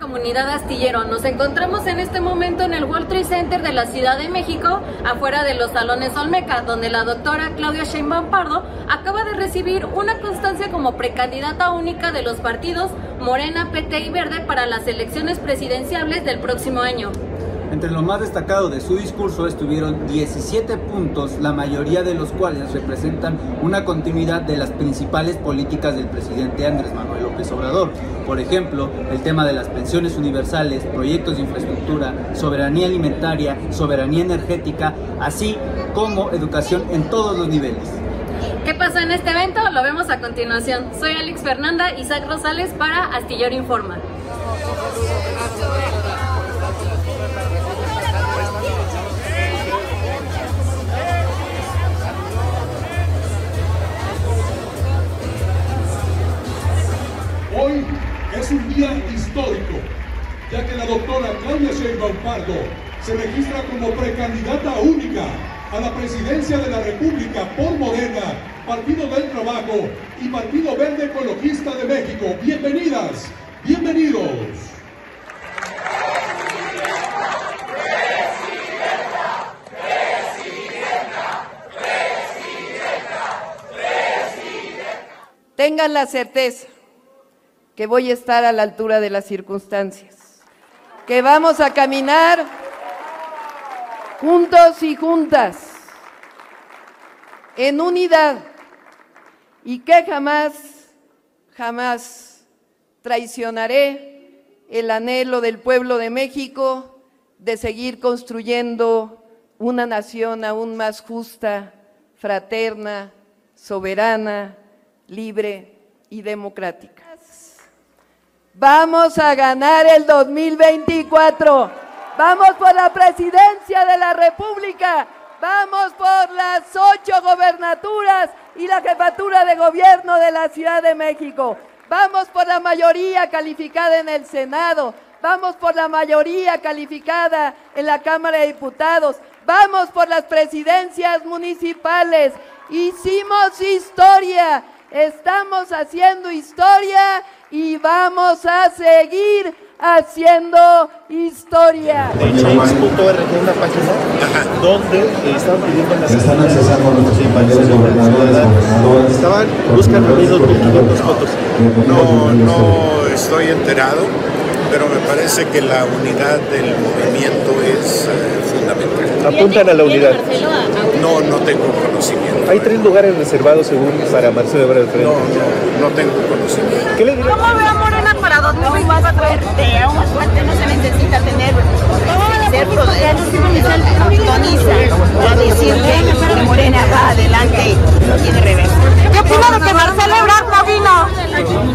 Comunidad Astillero, nos encontramos en este momento en el World Trade Center de la Ciudad de México, afuera de los salones Olmeca, donde la doctora Claudia Sheinbaum Pardo acaba de recibir una constancia como precandidata única de los partidos Morena, PT y Verde para las elecciones presidenciales del próximo año. Entre lo más destacado de su discurso estuvieron 17 puntos, la mayoría de los cuales representan una continuidad de las principales políticas del presidente Andrés Manuel López Obrador. Por ejemplo, el tema de las pensiones universales, proyectos de infraestructura, soberanía alimentaria, soberanía energética, así como educación en todos los niveles. ¿Qué pasó en este evento? Lo vemos a continuación. Soy Alex Fernanda, Isaac Rosales para Astillero Informa. Un día histórico, ya que la doctora Claudia Sheinbaum Pardo se registra como precandidata única a la presidencia de la República por Morena, Partido del Trabajo y Partido Verde Ecologista de México. Bienvenidas, bienvenidos. Tengan la certeza que voy a estar a la altura de las circunstancias, que vamos a caminar juntos y juntas, en unidad, y que jamás, jamás traicionaré el anhelo del pueblo de México de seguir construyendo una nación aún más justa, fraterna, soberana, libre y democrática. Vamos a ganar el 2024. Vamos por la presidencia de la República. Vamos por las ocho gobernaturas y la jefatura de gobierno de la Ciudad de México. Vamos por la mayoría calificada en el Senado. Vamos por la mayoría calificada en la Cámara de Diputados. Vamos por las presidencias municipales. Hicimos historia. Estamos haciendo historia y vamos a seguir haciendo historia. Change.org, una página donde estaban pidiendo las Están accesando nuestros compañeros gobernadores, Estaban, buscan reunir 2.500 votos. No, no estoy enterado, pero me parece que la unidad del movimiento es eh, fundamental. Apuntan a la unidad. No, no tengo conocimiento. Hay tres lugares reservados según para Marcelo Ebrard Frente. No, no, no tengo conocimiento. ¿Qué le? ¿Cómo ve a Morena para 2024? Fuerte, aún más fuerte no se necesita tener ser poder, sintoniza a decirle que Morena va adelante y de revés. ¿Qué opina de que Marcelo Ebrard no vino?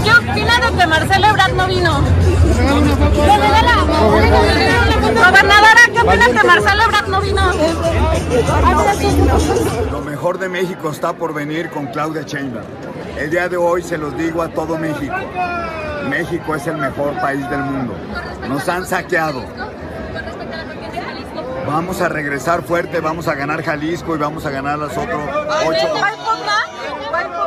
¿Qué opina de que Marcelo Ebrard no vino? Gobernadora, ¿qué opina que Marcelo Ebrard no vino? Lo mejor de México está por venir con Claudia Sheinbaum. El día de hoy se los digo a todo México. México es el mejor país del mundo. Nos han saqueado. Vamos a regresar fuerte, vamos a ganar Jalisco y vamos a ganar las otras ocho.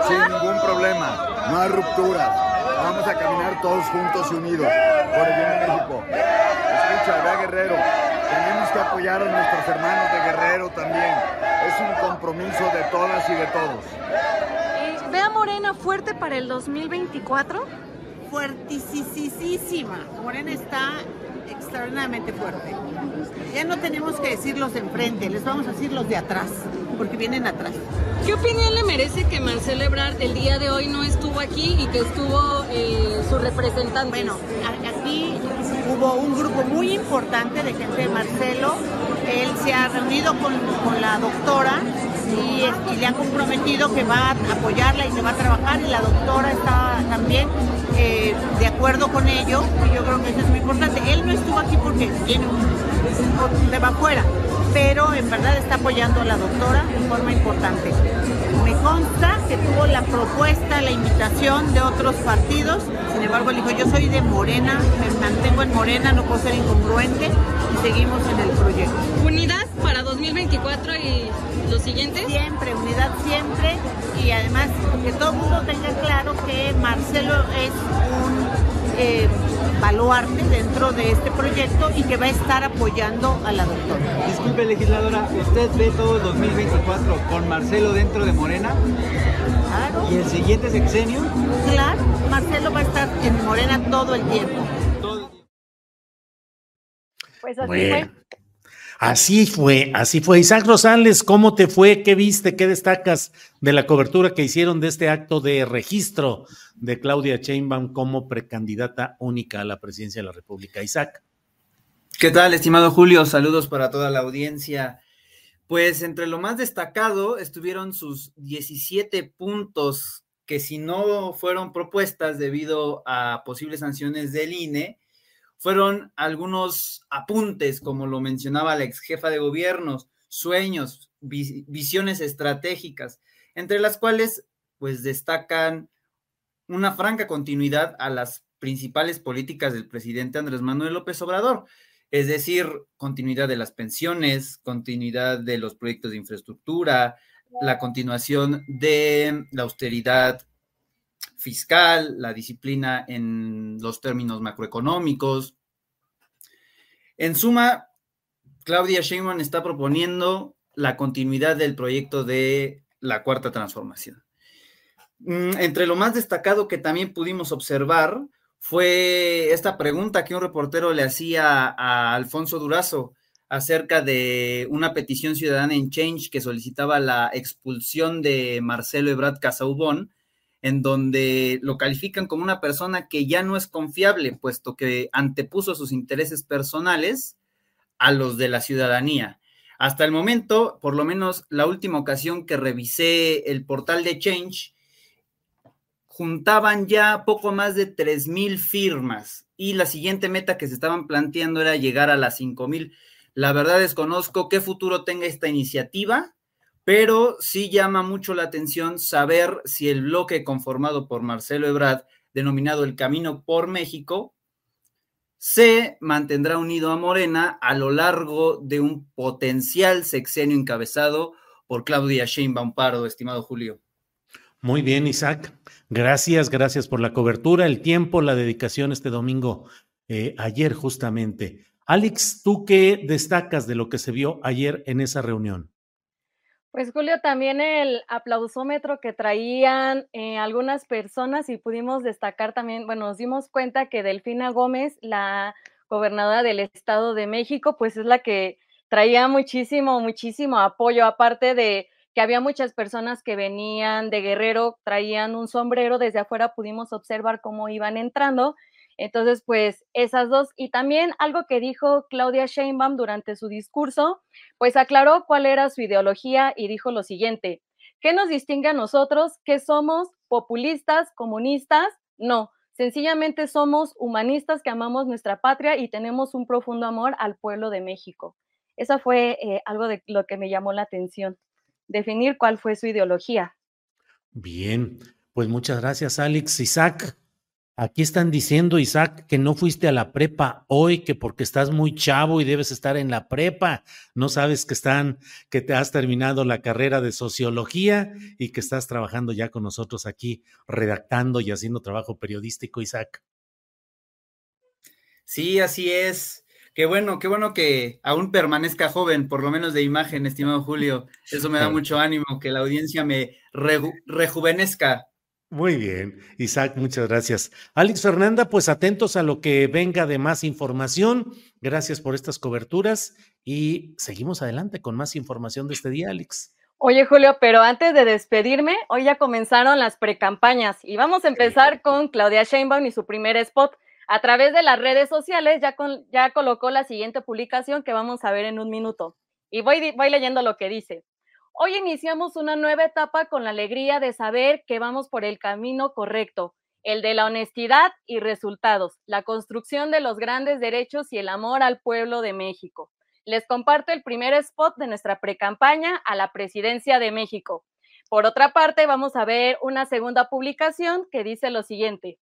Sin ningún problema, no hay ruptura. Vamos a caminar todos juntos y unidos por el bien de México. A Guerrero. Tenemos que apoyar a nuestros hermanos de Guerrero también. Es un compromiso de todas y de todos. ¿Ve a Morena fuerte para el 2024? Fuertisísima. Morena está extraordinariamente fuerte. Ya no tenemos que decir los de enfrente, les vamos a decir los de atrás, porque vienen atrás. ¿Qué opinión le merece que Marcelo Ebrard el día de hoy no estuvo aquí y que estuvo eh, su representante? Bueno, aquí hubo un grupo muy importante de gente de Marcelo. Él se ha reunido con, con la doctora y, le han comprometido que va a apoyarla y se va a trabajar y la doctora está también eh, de acuerdo con ello y yo creo que eso es muy importante. Él no estuvo aquí porque tiene un, un tema afuera, pero en verdad está apoyando a la doctora de forma importante. Consta que tuvo la propuesta, la invitación de otros partidos, sin embargo él dijo, yo soy de Morena, me mantengo en Morena, no puedo ser incongruente y seguimos en el proyecto. ¿Unidad para 2024 y los siguientes? Siempre, unidad siempre y además que todo el mundo tenga claro que Marcelo es un eh, baluarte dentro de este proyecto y que va a estar apoyando a la doctora. Disculpe, legisladora, ¿usted ve todo el 2024 con Marcelo dentro de Morena? Claro. ¿Y el siguiente sexenio? Claro, Marcelo va a estar en Morena todo el tiempo. Pues así Bueno, así fue, así fue. Isaac Rosales, ¿cómo te fue? ¿Qué viste? ¿Qué destacas de la cobertura que hicieron de este acto de registro de Claudia Sheinbaum como precandidata única a la presidencia de la República? Isaac. ¿Qué tal, estimado Julio? Saludos para toda la audiencia. Pues entre lo más destacado estuvieron sus 17 puntos que si no fueron propuestas debido a posibles sanciones del INE, fueron algunos apuntes, como lo mencionaba la ex jefa de gobiernos, sueños, vi- visiones estratégicas, entre las cuales pues destacan una franca continuidad a las principales políticas del presidente Andrés Manuel López Obrador, es decir, continuidad de las pensiones, continuidad de los proyectos de infraestructura, la continuación de la austeridad fiscal, la disciplina en los términos macroeconómicos. En suma, Claudia Sheinbaum está proponiendo la continuidad del proyecto de la cuarta transformación. Mm, Entre lo más destacado que también pudimos observar fue esta pregunta que un reportero le hacía a Alfonso Durazo acerca de una petición ciudadana en Change que solicitaba la expulsión de Marcelo Ebrard Casaubon, en donde lo califican como una persona que ya no es confiable, puesto que antepuso sus intereses personales a los de la ciudadanía. Hasta el momento, por lo menos la última ocasión que revisé el portal de Change, juntaban ya poco más de 3.000 firmas y la siguiente meta que se estaban planteando era llegar a las 5.000. La verdad desconozco qué futuro tenga esta iniciativa, pero sí llama mucho la atención saber si el bloque conformado por Marcelo Ebrard, denominado El Camino por México, se mantendrá unido a Morena a lo largo de un potencial sexenio encabezado por Claudia Sheinbaum Pardo, estimado Julio. Muy bien, Isaac. Gracias, gracias por la cobertura, el tiempo, la dedicación este domingo. eh, ayer justamente. Alex, ¿tú qué destacas de lo que se vio ayer en esa reunión? Pues Julio, también el aplausómetro que traían eh, algunas personas y pudimos destacar también, bueno, nos dimos cuenta que Delfina Gómez, la gobernadora del Estado de México, pues es la que traía muchísimo, muchísimo apoyo, aparte de que había muchas personas que venían de Guerrero, traían un sombrero, desde afuera pudimos observar cómo iban entrando. Entonces, pues esas dos. Y también algo que dijo Claudia Sheinbaum durante su discurso, pues aclaró cuál era su ideología y dijo lo siguiente, ¿qué nos distingue a nosotros? ¿Que somos populistas, comunistas? No, sencillamente somos humanistas que amamos nuestra patria y tenemos un profundo amor al pueblo de México. Esa fue eh, algo de lo que me llamó la atención definir cuál fue su ideología. Bien, pues muchas gracias, Alex. Isaac, aquí están diciendo, Isaac, que no fuiste a la prepa hoy, que porque estás muy chavo y debes estar en la prepa, no sabes que están, que te has terminado la carrera de sociología y que estás trabajando ya con nosotros aquí, redactando y haciendo trabajo periodístico, Isaac. Sí, así es. Qué bueno, qué bueno que aún permanezca joven, por lo menos de imagen, estimado Julio. Eso me da mucho ánimo, que la audiencia me rejuvenezca. Muy bien, Isaac, muchas gracias. Alex Fernanda, pues atentos a lo que venga de más información. Gracias por estas coberturas y seguimos adelante con más información de este día, Alex. Oye, Julio, pero antes de despedirme, hoy ya comenzaron las precampañas y vamos a empezar con Claudia Sheinbaum y su primer spot a través de las redes sociales ya, ya colocó la siguiente publicación que vamos a ver en un minuto. Y voy, voy leyendo lo que dice. Hoy iniciamos una nueva etapa con la alegría de saber que vamos por el camino correcto, el de la honestidad y resultados, la construcción de los grandes derechos y el amor al pueblo de México. Les comparto el primer spot de nuestra precampaña a la presidencia de México. Por otra parte, vamos a ver una segunda publicación que dice lo siguiente.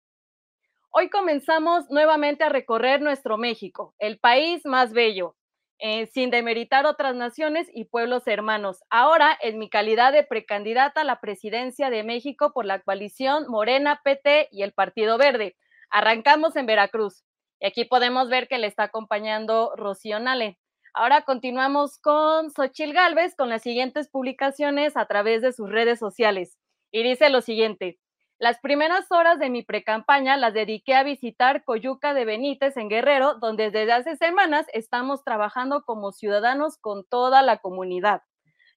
Hoy comenzamos nuevamente a recorrer nuestro México, el país más bello, eh, sin demeritar otras naciones y pueblos hermanos. Ahora, en mi calidad de precandidata a la presidencia de México por la coalición Morena, PT y el Partido Verde. Arrancamos en Veracruz. Y aquí podemos ver que le está acompañando Rocío Nale. Ahora continuamos con Xochil Gálvez con las siguientes publicaciones a través de sus redes sociales. Y dice lo siguiente. Las primeras horas de mi precampaña las dediqué a visitar Coyuca de Benítez en Guerrero, donde desde hace semanas estamos trabajando como ciudadanos con toda la comunidad.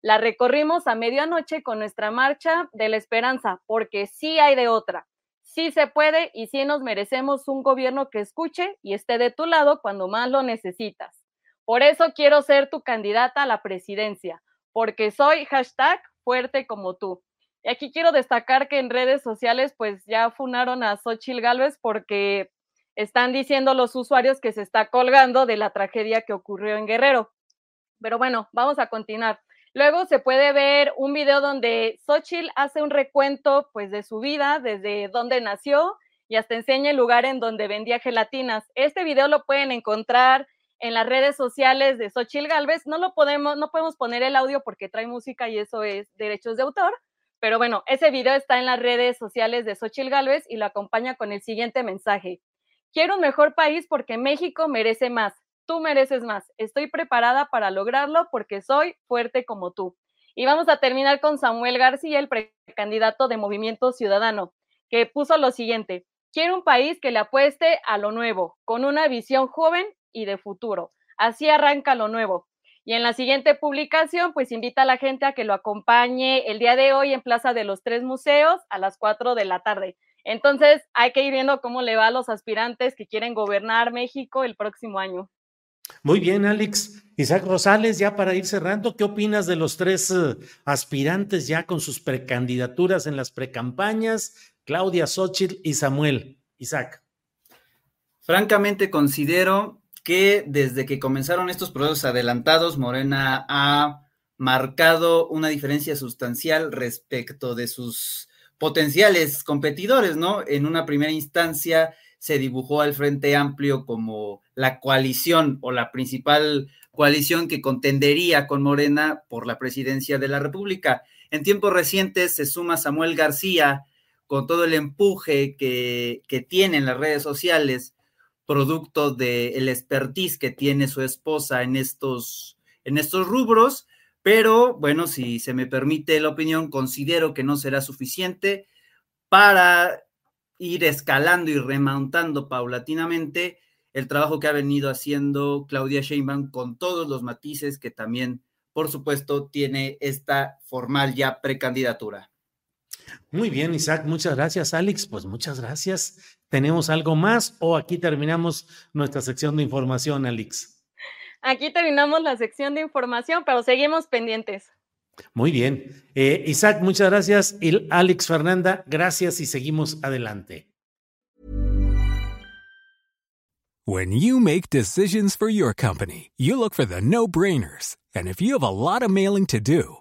La recorrimos a medianoche con nuestra marcha de la esperanza, porque sí hay de otra. Sí se puede y sí nos merecemos un gobierno que escuche y esté de tu lado cuando más lo necesitas. Por eso quiero ser tu candidata a la presidencia, porque soy hashtag fuerte como tú. Y aquí quiero destacar que en redes sociales pues ya funaron a Xochil Gálvez porque están diciendo los usuarios que se está colgando de la tragedia que ocurrió en Guerrero. Pero bueno, vamos a continuar. Luego se puede ver un video donde Xochitl hace un recuento pues de su vida, desde dónde nació y hasta enseña el lugar en donde vendía gelatinas. Este video lo pueden encontrar en las redes sociales de Xochitl Galvez. No lo podemos, no podemos poner el audio porque trae música y eso es derechos de autor, pero bueno, ese video está en las redes sociales de Xochil Gálvez y lo acompaña con el siguiente mensaje. Quiero un mejor país porque México merece más. Tú mereces más. Estoy preparada para lograrlo porque soy fuerte como tú. Y vamos a terminar con Samuel García, el precandidato de Movimiento Ciudadano, que puso lo siguiente. Quiero un país que le apueste a lo nuevo, con una visión joven y de futuro. Así arranca lo nuevo. Y en la siguiente publicación, pues invita a la gente a que lo acompañe el día de hoy en Plaza de los Tres Museos a las 4 de la tarde. Entonces, hay que ir viendo cómo le va a los aspirantes que quieren gobernar México el próximo año. Muy bien, Alex. Isaac Rosales, ya para ir cerrando, ¿qué opinas de los tres eh, aspirantes ya con sus precandidaturas en las precampañas? Claudia Xochitl y Samuel. Isaac. Francamente, considero que desde que comenzaron estos procesos adelantados, Morena ha marcado una diferencia sustancial respecto de sus potenciales competidores, ¿no? En una primera instancia se dibujó al Frente Amplio como la coalición o la principal coalición que contendería con Morena por la presidencia de la República. En tiempos recientes se suma Samuel García con todo el empuje que, que tiene en las redes sociales producto del el expertise que tiene su esposa en estos, en estos rubros, pero bueno, si se me permite la opinión, considero que no será suficiente para ir escalando y remontando paulatinamente el trabajo que ha venido haciendo Claudia Sheinbaum con todos los matices que también, por supuesto, tiene esta formal ya precandidatura. Muy bien, Isaac, muchas gracias, Alex. Pues muchas gracias. ¿Tenemos algo más o aquí terminamos nuestra sección de información, Alex? Aquí terminamos la sección de información, pero seguimos pendientes. Muy bien. Eh, Isaac, muchas gracias. Y Alex Fernanda, gracias y seguimos adelante. When you make decisions for your company, you look for the no-brainers. And if you have a lot of mailing to do,